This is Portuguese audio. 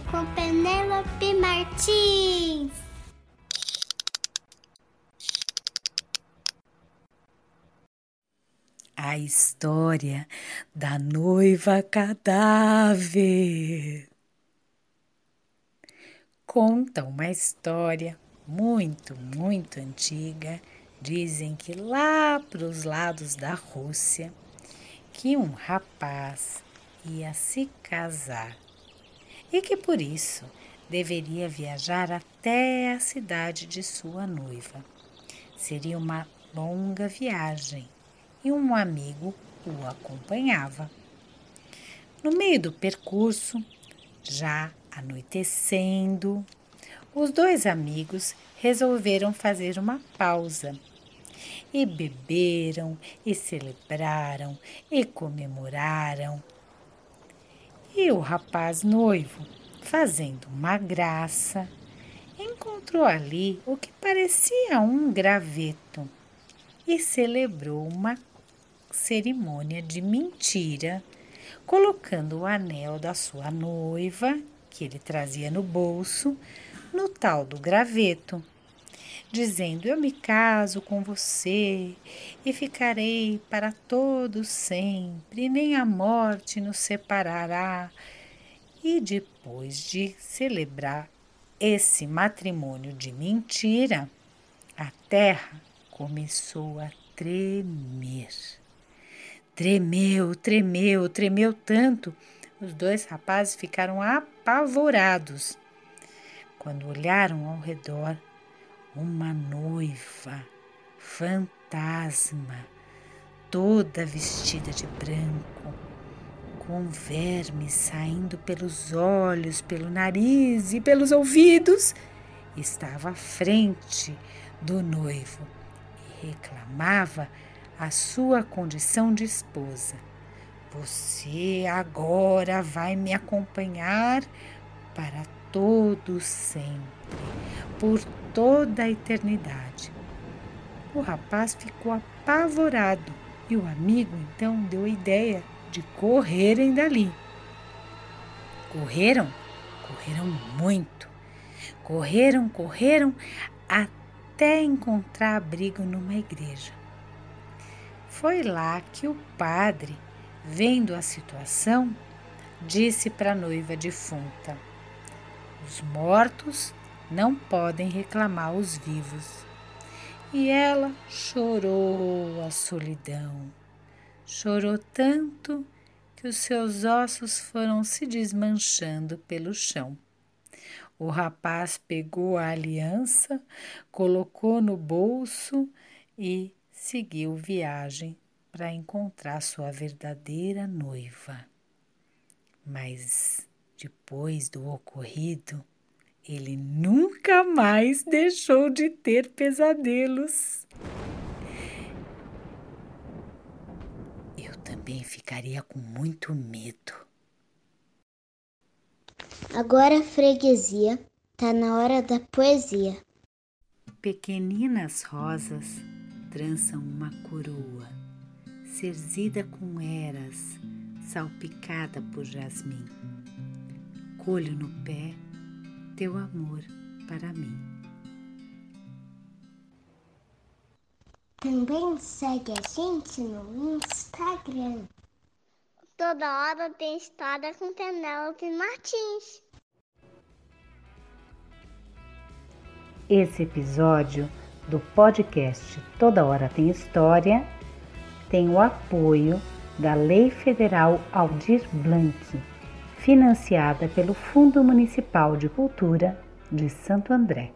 Com Penélope Martins. A história da noiva cadáver. Conta uma história muito, muito antiga. Dizem que lá para os lados da Rússia, que um rapaz ia se casar e que por isso deveria viajar até a cidade de sua noiva. Seria uma longa viagem e um amigo o acompanhava. No meio do percurso, já anoitecendo, os dois amigos resolveram fazer uma pausa. E beberam, e celebraram, e comemoraram e o rapaz noivo, fazendo uma graça, encontrou ali o que parecia um graveto e celebrou uma cerimônia de mentira, colocando o anel da sua noiva, que ele trazia no bolso, no tal do graveto dizendo: Eu me caso com você e ficarei para todos sempre, nem a morte nos separará. E depois de celebrar esse matrimônio de mentira, a terra começou a tremer. Tremeu, tremeu, tremeu tanto. Os dois rapazes ficaram apavorados. Quando olharam ao redor, uma noiva fantasma, toda vestida de branco, com vermes saindo pelos olhos, pelo nariz e pelos ouvidos, estava à frente do noivo e reclamava a sua condição de esposa. Você agora vai me acompanhar para todo sempre, por toda a eternidade. O rapaz ficou apavorado e o amigo então deu a ideia de correrem dali. Correram? Correram muito. Correram, correram até encontrar abrigo numa igreja. Foi lá que o padre, vendo a situação, disse para a noiva defunta: Os mortos não podem reclamar os vivos. E ela chorou a solidão. Chorou tanto que os seus ossos foram se desmanchando pelo chão. O rapaz pegou a aliança, colocou no bolso e seguiu viagem para encontrar sua verdadeira noiva. Mas depois do ocorrido, ele nunca mais deixou de ter pesadelos. Eu também ficaria com muito medo. Agora, freguesia, tá na hora da poesia. Pequeninas rosas trançam uma coroa, cerzida com eras, salpicada por jasmim. Colho no pé teu amor para mim. Também segue a gente no Instagram. Toda hora tem história com Penélope Martins. Esse episódio do podcast Toda Hora Tem História tem o apoio da Lei Federal Aldir Blanc financiada pelo Fundo Municipal de Cultura de Santo André.